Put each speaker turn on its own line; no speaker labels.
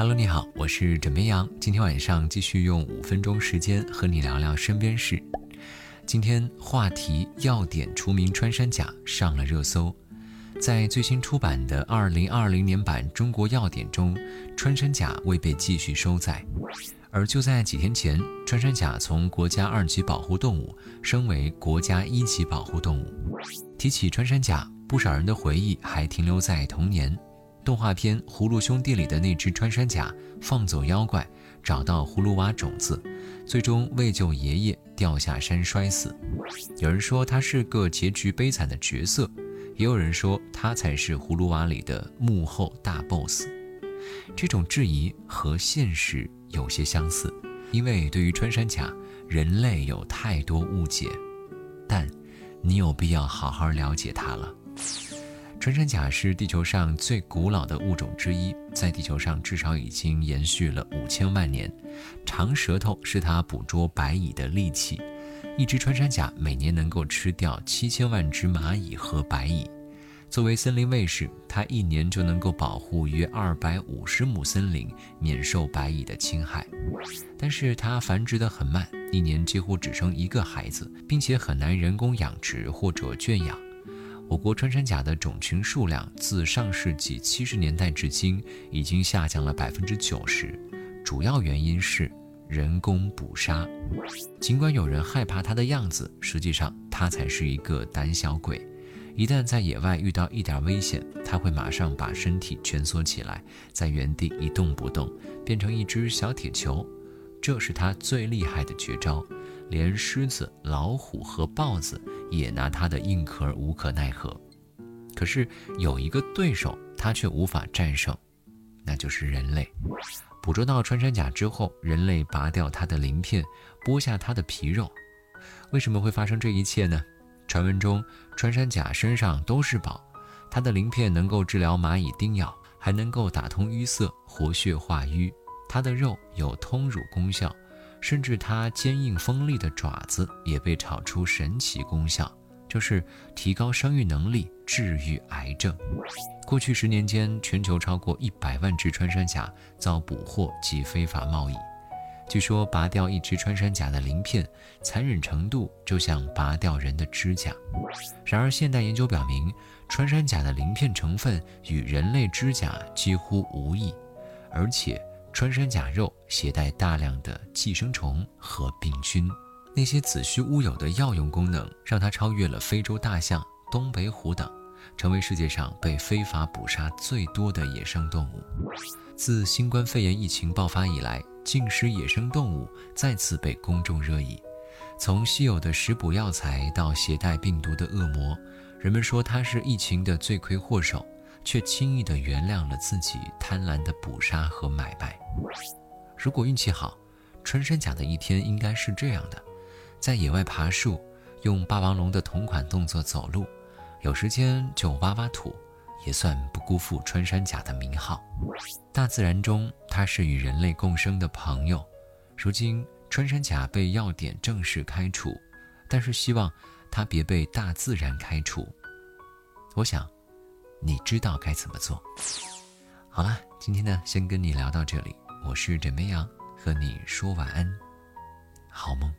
Hello，你好，我是枕边羊。今天晚上继续用五分钟时间和你聊聊身边事。今天话题要点除名穿山甲上了热搜，在最新出版的二零二零年版《中国要点》中，穿山甲未被继续收载。而就在几天前，穿山甲从国家二级保护动物升为国家一级保护动物。提起穿山甲，不少人的回忆还停留在童年。动画片《葫芦兄弟》里的那只穿山甲放走妖怪，找到葫芦娃种子，最终为救爷爷掉下山摔死。有人说他是个结局悲惨的角色，也有人说他才是葫芦娃里的幕后大 boss。这种质疑和现实。有些相似，因为对于穿山甲，人类有太多误解，但你有必要好好了解它了。穿山甲是地球上最古老的物种之一，在地球上至少已经延续了五千万年。长舌头是它捕捉白蚁的利器，一只穿山甲每年能够吃掉七千万只蚂蚁和白蚁。作为森林卫士，它一年就能够保护约二百五十亩森林免受白蚁的侵害，但是它繁殖得很慢，一年几乎只生一个孩子，并且很难人工养殖或者圈养。我国穿山甲的种群数量自上世纪七十年代至今已经下降了百分之九十，主要原因是人工捕杀。尽管有人害怕它的样子，实际上它才是一个胆小鬼。一旦在野外遇到一点危险，它会马上把身体蜷缩起来，在原地一动不动，变成一只小铁球。这是它最厉害的绝招，连狮子、老虎和豹子也拿它的硬壳无可奈何。可是有一个对手，它却无法战胜，那就是人类。捕捉到穿山甲之后，人类拔掉它的鳞片，剥下它的皮肉。为什么会发生这一切呢？传闻中，穿山甲身上都是宝，它的鳞片能够治疗蚂蚁叮咬，还能够打通淤塞、活血化瘀。它的肉有通乳功效，甚至它坚硬锋利的爪子也被炒出神奇功效，就是提高生育能力、治愈癌症。过去十年间，全球超过一百万只穿山甲遭捕获及非法贸易。据说拔掉一只穿山甲的鳞片，残忍程度就像拔掉人的指甲。然而，现代研究表明，穿山甲的鳞片成分与人类指甲几乎无异，而且穿山甲肉携带大量的寄生虫和病菌。那些子虚乌有的药用功能，让它超越了非洲大象、东北虎等，成为世界上被非法捕杀最多的野生动物。自新冠肺炎疫情爆发以来，进食野生动物再次被公众热议，从稀有的食补药材到携带病毒的恶魔，人们说它是疫情的罪魁祸首，却轻易地原谅了自己贪婪的捕杀和买卖。如果运气好，穿山甲的一天应该是这样的：在野外爬树，用霸王龙的同款动作走路，有时间就挖挖土。也算不辜负穿山甲的名号。大自然中，它是与人类共生的朋友。如今，穿山甲被药典正式开除，但是希望它别被大自然开除。我想，你知道该怎么做。好了，今天呢，先跟你聊到这里。我是枕边羊，和你说晚安，好梦。